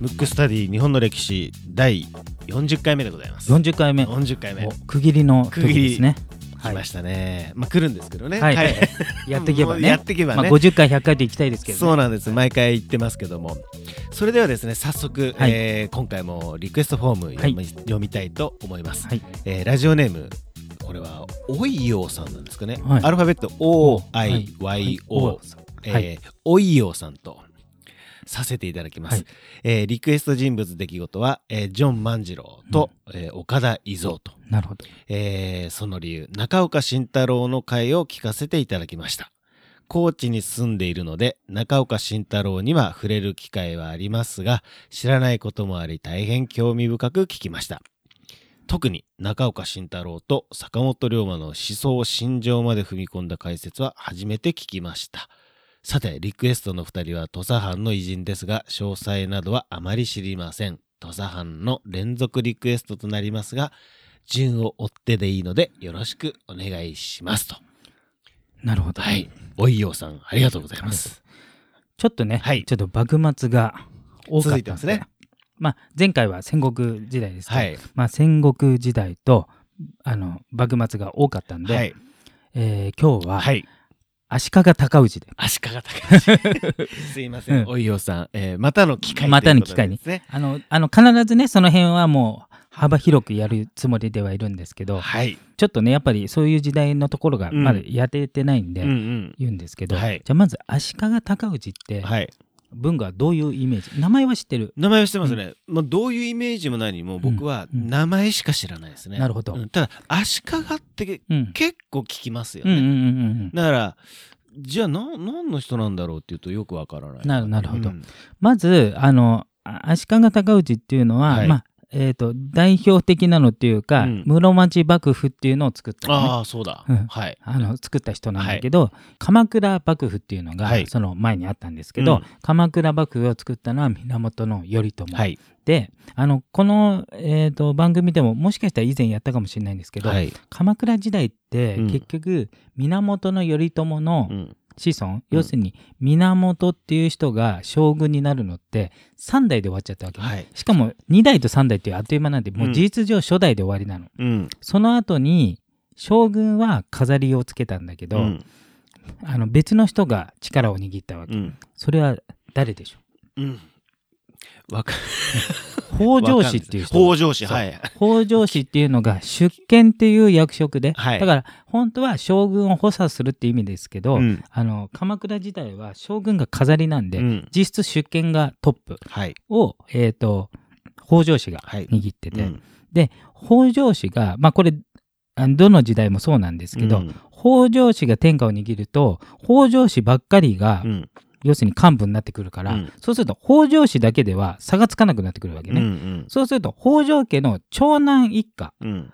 ムックスタディ日本の歴史第40回目でございます。40回目。40回目。お区切りの時区切りですね来ましたね、まあ来るんですけどね。はい。やっていけばね。やっていけばね、まあ、50回100回といきたいですけど、ね、そうなんです。毎回言ってますけども。それではですね早速、はい。えー今回もリクエストフォーム読み,、読みたいと思います、はい。えーラジオネームこれはおいようさんなんですかね、はい。アルファベット OIYO、えーはい。おいようさんとさせていただきます、はい。えーリクエスト人物出来事は、えージョン万次郎と、えー岡田伊蔵と、なるほど。えーその理由。中岡慎太郎の回を聞かせていただきました。高知に住んでいるので中岡慎太郎には触れる機会はありますが知らないこともあり大変興味深く聞きました。特に中岡慎太郎と坂本龍馬の思想心情まで踏み込んだ解説は初めて聞きましたさてリクエストの2人は土佐藩の偉人ですが詳細などはあまり知りません。土佐藩の連続リクエストとなりますが順を追ってでいいのでよろしくお願いしますと。なるほど、はい。おいようさんありがとうございます。ちょっとね、はい。ちょっと幕末が多かったますね。まあ、前回は戦国時代ですから、はい。まあ、戦国時代とあの幕末が多かったんで、はい。えー今日ははい足利尊氏で、足利高橋 すいません、うん。おいようさん、えーまたの機会またの機会に。あのあの必ずねその辺はもう幅広くやるつもりではいるんですけど、はい。ちょっとねやっぱりそういう時代のところがうん。まだやれてないんで、言うんですけど、はい。じゃあまず足利尊氏ってはい文がどういうイメージ？名前は知ってる。名前は知ってますね、まあ、どういうイメージも何も僕はうん。うん。名前しか知らないですね、なるほど。うん。ただ足利ってうん。結構聞きますよね、うんうんうんうん。だからじゃあな何の人なんだろうっていうとよくわからない。なるなるほど。うん。まずあのあ足利尊氏っていうのは、はい。まあえー、と代表的なのっていうか、うん。室町幕府っていうのを作ったのね。ああそうだ、うん。はい。あの作った人なんだけど、鎌倉幕府っていうのがはい。その前にあったんですけど、うん。鎌倉幕府を作ったのは源頼朝、はい。であのこの、えー、と番組でももしかしたら以前やったかもしれないんですけど、はい。鎌倉時代ってうん。結局源頼朝のうん子孫、要するに源っていう人が将軍になるのって3代で終わっちゃったわけね、はい。しかも2代と3代っていうあっという間なんでもう事実上初代で終わりなの、うん。その後に将軍は飾りをつけたんだけど、うん。あの別の人が力を握ったわけ、うん。それは誰でしょう？ん。わかう北条氏っていう人北条氏はい。北条氏っていうのが出権っていう役職で、はい。だから本当は将軍を補佐するって意味ですけど、うん。あの鎌倉時代は将軍が飾りなんで、うん。実質出権がトップはい。を、えー、と北条氏がはい。握ってて、うん。で北条氏がまあこれどの時代もそうなんですけど、うん。北条氏が天下を握ると北条氏ばっかりが、うん要するに幹部になってくるから、うん。そうすると北条氏だけでは差がつかなくなってくるわけうんね、そうすると北条家の長男一家うん。うん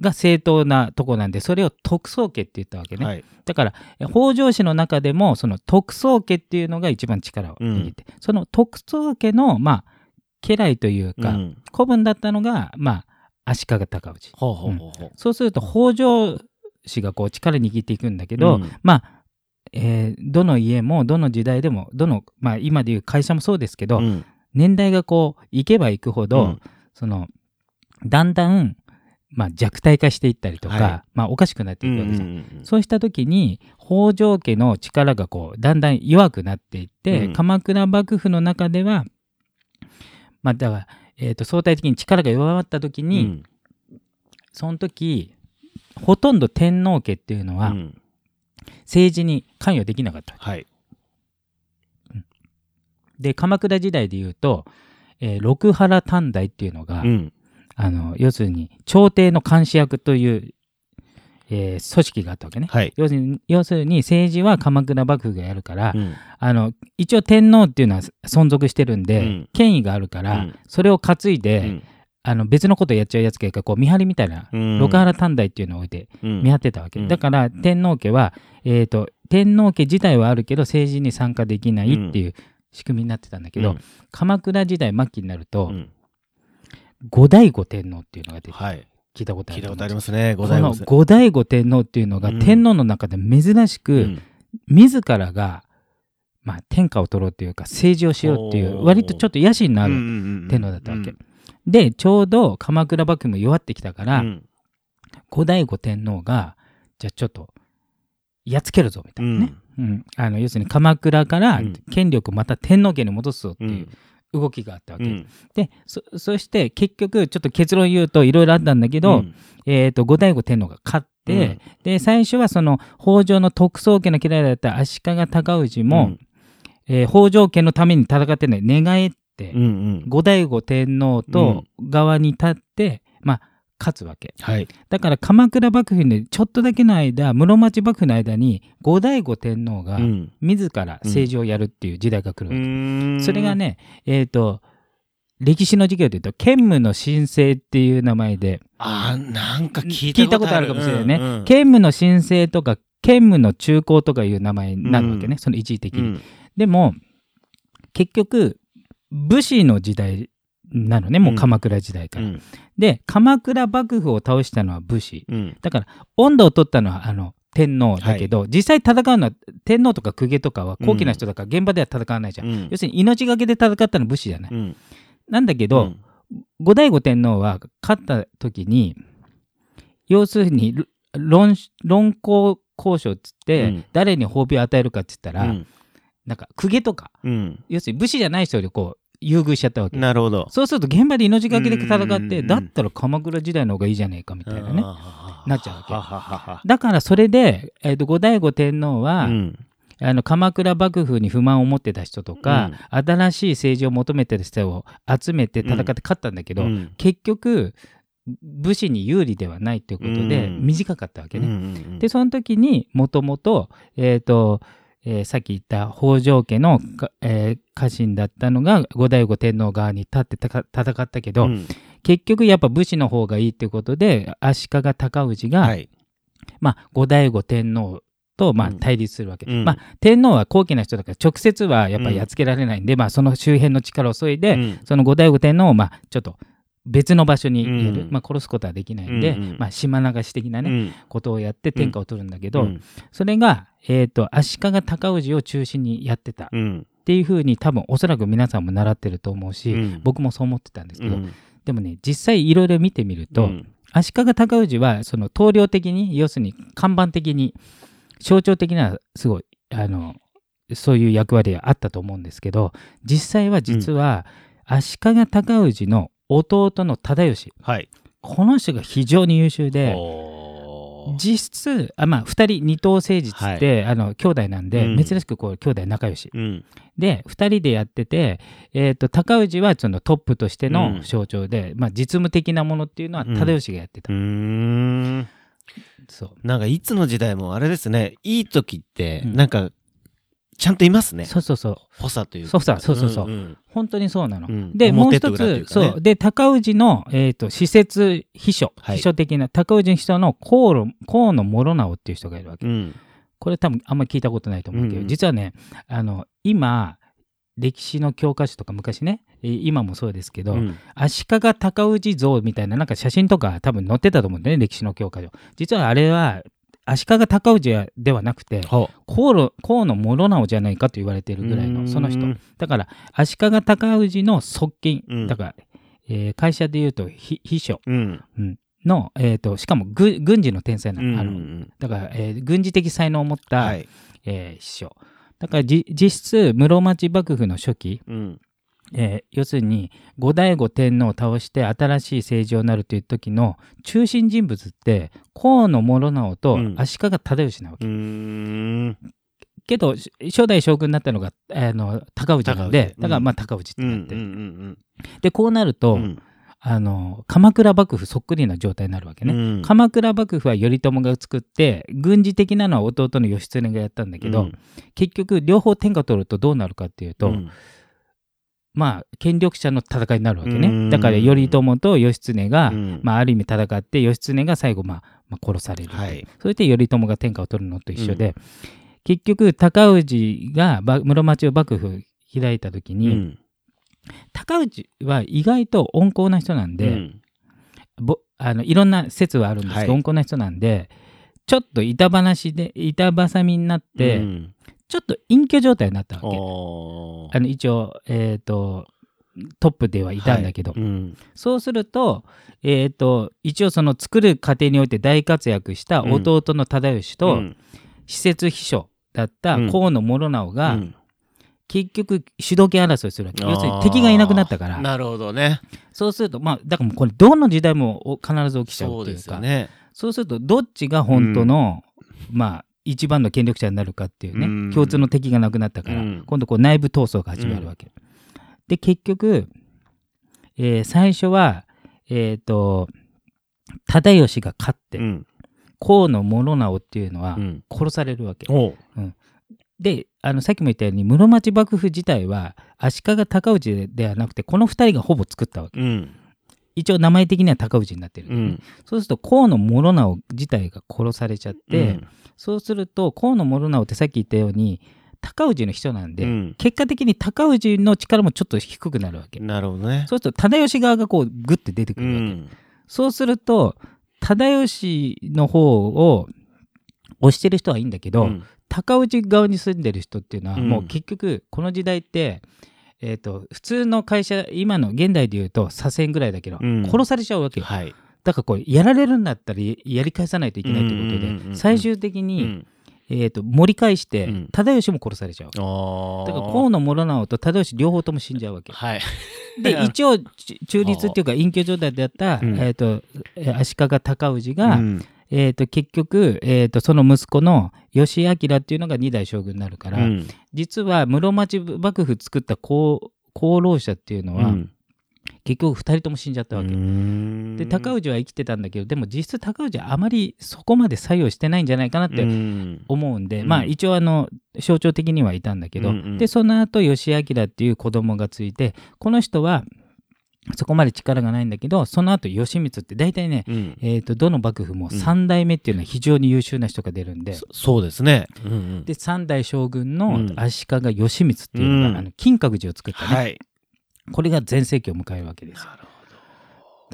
が正当なとこなんでそれを徳宗家って言ったわけね、はい。だからえ北条氏の中でもその徳宗家っていうのが一番力を握って、その徳宗家のまあ家来というか、うん。子分だったのがまあ足利尊氏。そうすると北条氏がこう力握っていくんだけど、うん。まあ、えーどの家もどの時代でもどの、まあ、今でいう会社もそうですけど、うん。年代がこういけばいくほど、うん。そのだんだん、まあ、弱体化していったりとか、はい。まあ、おかしくなっていくわけじゃん。うんうんうん。そうした時に北条家の力がこうだんだん弱くなっていって、うん。鎌倉幕府の中ではまあだから、えー、と相対的に力が弱まった時に、うん。その時ほとんど天皇家っていうのはうん政治に関与できなかった。はい。で鎌倉時代でいうと、えー六原短大っていうのが、うん。あの要するに朝廷の監視役という、えー組織があったわけね。はい。要するに要するに政治は鎌倉幕府がやるから、うん。あの一応天皇っていうのは存続してるんで、うん。権威があるから、うん。それを担いで、うんあの別のことやっちゃうやつがこう見張りみたいな、うん。六原短大っていうのを置いてうん。見張ってたわけ、うん。だから天皇家は、えー、と天皇家自体はあるけど政治に参加できないっていう仕組みになってたんだけど、うん。鎌倉時代末期になると、うん。後醍醐天皇っていうのが出てはい。聞いたことある聞いたことありまますね。五この代五後醍醐天皇っていうのがうん天皇の中で珍しく、うん。自らが、まあ、天下を取ろうっていうか政治をしようっていう割とちょっと野心のある天天皇だったわけ。でちょうど鎌倉幕府も弱ってきたから、後醍醐天皇がじゃあちょっとやっつけるぞみたいなね、うん。あの要するに鎌倉からうん。権力をまた天皇家に戻すぞっていう動きがあったわけ、でそそして結局ちょっと結論言うといろいろあったんだけど、えー、と後醍醐天皇が勝って、で最初はその北条の徳宗家の嫌いだった足利尊氏も、えー北条家のために戦ってね寝返って、後醍醐天皇と側に立って、まあ勝つわけ。はい。だから鎌倉幕府でちょっとだけの間室町幕府の間に後醍醐天皇が自ら政治をやるっていう時代が来るわけ、それがねえっ、と歴史の授業で言うと兼務の申請っていう名前であーなんか聞いたたこととあるかもしれないね、うんうん。兼務の申請とか兼務の中高とかいう名前になるわけね、うん。その一時的に、うん。でも結局武士の時代なのねもう鎌倉時代から、うん。で鎌倉幕府を倒したのは武士。うん。だから温度を取ったのはあの天皇だけど、実際戦うのは天皇とか公家とかは高貴な人だから現場では戦わないじゃん、うん。要するに命がけで戦ったのは武士じゃない、うん。なんだけど、うん。後醍醐天皇は勝った時に要するに論論功交渉っつって、うん。誰に褒美を与えるかっつったら、うん。なんか公家とかうん。要するに武士じゃない人よりこう優遇しちゃったわけ。なるほど。そうすると現場で命がけで戦うんうんってうん。だったら鎌倉時代の方がいいじゃねえかみたいなね。なっちゃうわけ。だからそれで、えー、と後醍醐天皇は、うん。あの鎌倉幕府に不満を持ってた人とか、新しい政治を求めてる人を集めて戦って勝ったんだけど、うん。結局武士に有利ではないということでうん。短かったわけね。うんうんでその時にもともと,、えーとえーさっき言った北条家のか、えー家臣だったのが後醍醐天皇側に立ってたか戦ったけど、うん。結局やっぱ武士の方がいいっていうことで足利尊氏が、はい。まあ、後醍醐天皇とまあうん。対立するわけ、うん。まあ、天皇は高貴な人だから直接はやっぱりやっつけられないんで、まあ、その周辺の力を削いで、うん。その後醍醐天皇をまあちょっと別の場所に入れる、うんまあ、殺すことはできないんで、まあ、島流し的なね、うん。ことをやって天下を取るんだけど、うん。それが、えー、と足利尊氏を中心にやってた。っうん。ていうふうに多分おそらく皆さんも習ってると思うし、うん。僕もそう思ってたんですけど、うん。でもね実際いろいろ見てみると、うん。足利尊氏はその統領的に要するに看板的に象徴的なすごいあのそういう役割があったと思うんですけど実際は実は足利尊氏の弟の忠義。はい。この人が非常に優秀で実質あまあ2人二等誠実って、あの兄弟なんで、うん。珍しくこう兄弟仲良し。うん。で2人でやってて、えー、と高氏はそのトップとしてうん。の象徴で、まあ、実務的なものっていうのはうん。忠義がやってた、そう。なんかいつの時代もあれですね。いい時ってうん。なんかちゃんといますね。そうそうそう。補佐というか。そうそうそうそう。そうんん。本当にそうなの。うん。でもう一つ、かねそう。で高氏の、えー、と施設秘書、はい。秘書的な高氏の人の河野河野諸直っていう人がいるわけ。うん。これ多分あんまり聞いたことないと思うけど、うん。実はねあの今歴史の教科書とか昔ねえー今もそうですけど、うん。足利尊氏像みたいななんか写真とか多分載ってたと思うんだよね歴史の教科書。実はあれは足利尊氏ではなくてほ河野諸直じゃないかと言われてるぐらいのその人。うんだから足利尊氏の側近、うん。だから、えー会社でいうと秘秘書。うん。の、えー、としかも軍軍事の天才なの,、うんあの。だから、えー軍事的才能を持った、はい。えー秘書。だからじ実質室町幕府の初期、うんえー要するに後醍醐天皇を倒して新しい政治をなるという時の中心人物って河野諸直とうん。足利忠義なわけ、うーん。けどし初代将軍になったのが、あの高氏なんでだからまあ高氏ってうんうなって、ん。でこうなると、うん。あの鎌倉幕府そっくりな状態になるわけね、うん。鎌倉幕府は頼朝が作って軍事的なのは弟の義経がやったんだけど、うん。結局両方天下取るとどうなるかっていうと、うんまあ権力者の戦いになるわけね、うん。だから頼朝と義経が、うん。まあ、ある意味戦って義経が最後、まあまあ、殺される、はい。それで頼朝が天下を取るのと一緒で、結局高氏がば室町を幕府開いた時に、うん。高氏は意外と温厚な人なんで、あのいろんな説はあるんですけど、はい。温厚な人なんでちょっと板話で板挟みになって、うんちょっと隠居状態になったわけ。おあの一応、えっ、と、トップではいたんだけど、はい。うん。そうすると、えっ、と、一応その作る過程において大活躍した弟の忠義と、うん。施設秘書だったうん。河野諸直が、うん。結局主導権争いするわけ。要するに敵がいなくなったから、なるほどね。そうすると、まあ、だからこれ、どの時代もお必ず起きちゃうっていうか、そうすると、どっちが本当の、まあ、一番の権力者になるかっていうね、うん。共通の敵がなくなったから、うん。今度こう内部闘争が始まるわけ。で、結局、えー最初は、えっ、と、忠義が勝って、うん。河野諸直っていうのはうん。殺されるわけ。であのさっきも言ったように室町幕府自体は足利尊氏ではなくてこの2人がほぼ作ったわけ。うん一応名前的には尊氏になってる、うん。そうすると河野諸直自体が殺されちゃって、うん。そうすると河野諸直ってさっき言ったように尊氏の人なんで、うん。結果的に尊氏の力もちょっと低くなるわけ、なるほどね。そうすると忠義側がこうグッて出てくうるわけ、ん。そうすると忠義の方を推してる人はいいんだけど、うん。高氏側に住んでる人っていうのは、うん。もう結局この時代って、えー、と普通の会社今の現代で言うと左遷ぐらいだけど、うん。殺されちゃうわけよ。はい。だからこれやられるんだったらややり返さないといけないということで、うんうんうんうん最終的うに、ん。えー、と盛り返して、うん。忠義も殺されちゃう。だから河野諸直と忠義両方とも死んじゃうわけ。はい。で 一応ち中立っていうか隠居状態であった、うん。えー、とえー足利尊氏が、うんえー、と結局、えー、とその息子の義明っていうのが二代将軍になるから、うん。実は室町幕府作った功功労者っていうのは、うん。結局2人とも死んじゃったわけ。うん。で高氏は生きてたんだけどでも実質高氏はあまりそこまで作用してないんじゃないかなっうてん。思うんで、うん。まあ一応あの象徴的にはいたんだけど、うんうん。でその後義明っていう子供がついてこの人はそこまで力がないんだけどその後義満って大体ね、うん。えー、とどの幕府も3代目っていうのは非常に優秀な人が出るんで、そそうですね。うん。うんで3代将軍うのん。足利義満っていうのが、うん。あの金閣寺を作ったね、はい。これが全盛期を迎えるわけですよ。なるほ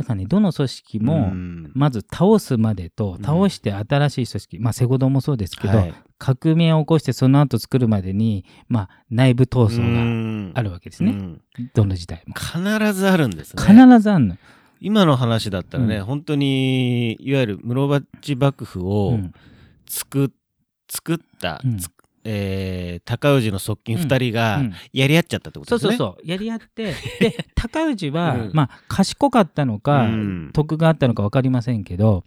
だからねどの組織ども、うん。まず倒すまでとうん。倒して新しい組織、まあセゴドもそうですけど、はい。革命を起こしてその後作るまでに、まあ、内部闘争があるるわけですね、どの時代も。必ずあるんですね。必ずあんの、今の話だったらね、うん。本当にいわゆる室町幕府うをん。作,、作った、えー高氏の側近2人がうん。やり合っちゃったってことですね。そうそうそうやり合ってで 高氏は、うん。まあ、賢かったのか、うん。徳があったのか分かりませんけど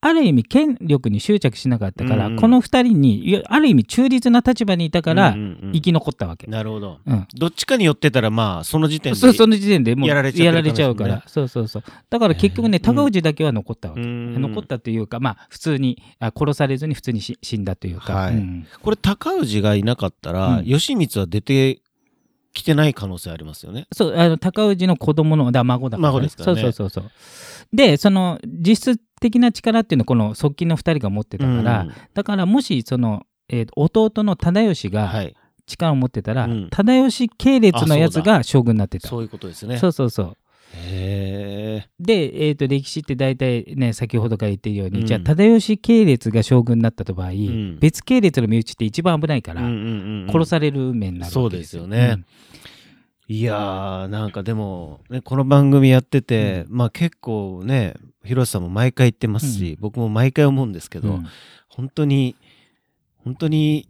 ある意味権力に執着しなかったから、うんうん。この2人にある意味中立な立場にいたからうんうんうん。生き残ったわけ。なるほど。うん。どっちかに寄ってたらまあその時点でそうその時点でもうやられちゃうから、そうそうそう。だから結局ね高氏だけは残ったわけ、うん。残ったというかまあ普通にあ殺されずに普通にし死んだというか、はい。うん。これ高氏がいなかったら、うん。義満は出てきてない可能性ありますよね。そうあの高氏の子供のだ孫だから、孫ですからね。そうそうそうそう。でその実質的な力っていうのはこの側近の2人が持ってたから、うん。だからもしその、えー弟の忠義がはい、力を持ってたら、うん。忠義系列のやつが将軍になってた。そういうことですね。そうそうそう。へえ。で、えー、と歴史って大体ね先ほどから言ってるように、うん。じゃあ忠義系列が将軍になった場合、ん。別系列の身内って一番危ないから、殺される運命になるわけですよ。そうですよねいやーなんかでも、ね、この番組やってて、まあ結構ね広瀬さんも毎回言ってますし、僕も毎回思うんですけど、うん。本当に本当に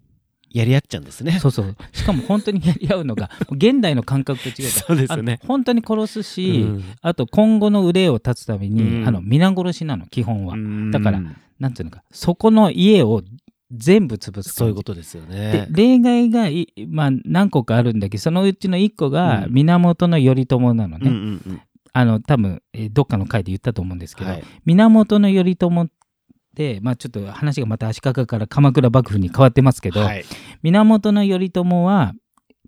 やり合っちゃうんですね。そうそう。しかも本当にやり合うのが 現代の感覚と違うからそうですよね。本当に殺すし、うん。あと今後の憂いを断つために、うん。あの皆殺しなの基本は、うん。だからなんていうのかそこの家を全部潰すそういうことですよでね。例外がい、まあ、何個かあるんだけどそのうちの1個がうん。源頼朝なのね、うんうんうん。あの多分、えーどっかの回で言ったと思うんですけど、はい。源頼朝って、まあ、ちょっと話がまた足利から鎌倉幕府に変わってますけど、はい。源頼朝は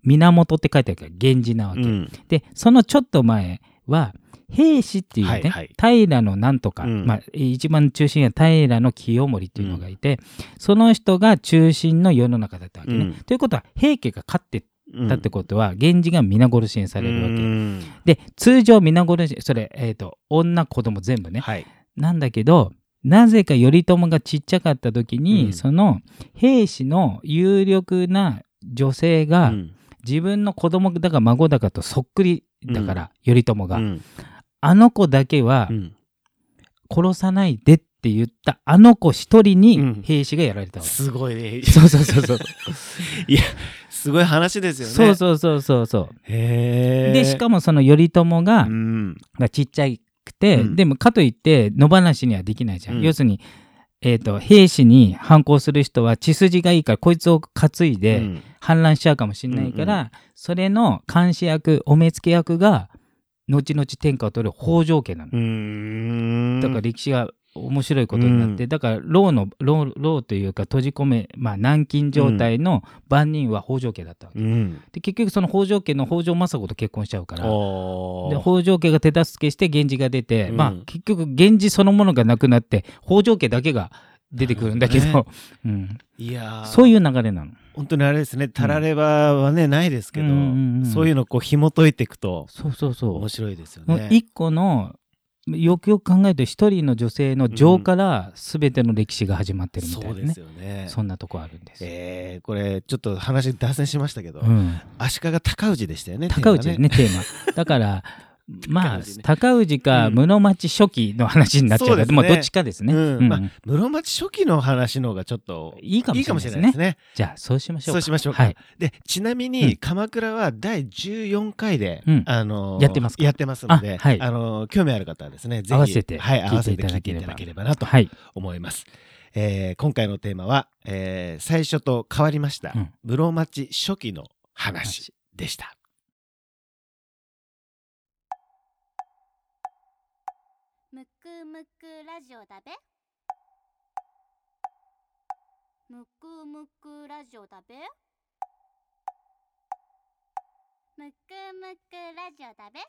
源って書いてあるから源氏なわけ、うん。でそのちょっと前は平氏っていうね、はいはい。平のなんとか、うん。まあ、一番中心は平の清盛っていうのがいて、その人が中心の世の中だったわけね。うん。ということは平家が勝ってうんたってことは源氏が皆殺しにされるわけ。うん。で通常皆殺しそれ、えー、と女子供全部ね、はい。なんだけどなぜか頼朝がちっちゃかった時に、うん。その兵士の有力な女性が、うん。自分の子供だか孫だかとそっくりだから、頼朝が、うんあの子だけはうん殺さないでって言ったあの子一人うん。に兵士がやられたわけ、すごいね。そうそうそうそう。いや、すごい話ですよね。そうそうそうそうそう。へえ。でしかもその頼朝が,、うん。がちっちゃくて、うん。でもかといって野放しにはできないじゃん、うん。要するに、えー、と兵士に反抗する人は血筋がいいからこいつを担いでうん。反乱しちゃうかもしれないから、それの監視役お目付け役が後々天下を取る北条家なの。だから歴史が面白いことになって、うん。だから牢の牢牢というか閉じ込め、まあ、軟禁状態の番人は北条家だったわけ、うん。で結局その北条家の北条政子と結婚しちゃうから。おで北条家が手助けして源氏が出て、うん。まあ結局源氏そのものがなくなって北条家だけが出てくるんだけど。なる うん、いやー。そういう流れなの。本当にあれですね、たらればはね、ないですけど、うん。うんうんそういうのこう紐解いていくとそうそうそう。面白いですよね。一個のよくよく考えると一人の女性の情から全ての歴史が始まってるみたいなね、そうですよね。そんなとこあるんです、えーこれちょっと話脱線しましたけど、うん、足利高氏でしたよね。高氏ね。テーマ。だから まあ高氏ね。高氏かうん。室町初期の話になっちゃうから、そうどっちかですね、うん。うん。まあ室町初期の話の方がちょっといいかもししれないですね。ね。じゃあそうしましょうか。そうしましょうか。はい。でちなみうん。に鎌倉は第14回で、うん。あのーやってますか？やってますので、あはい。あのー興味ある方はですね、ぜひ合わせてはい、合わせて聞いていいただければなとはい。思います。えー今回のテーマは、えー最初と変わりました、うん。室町初期の話でした。むくラジオだべ？むくむくラジオだべ？むくむくラジオだべ？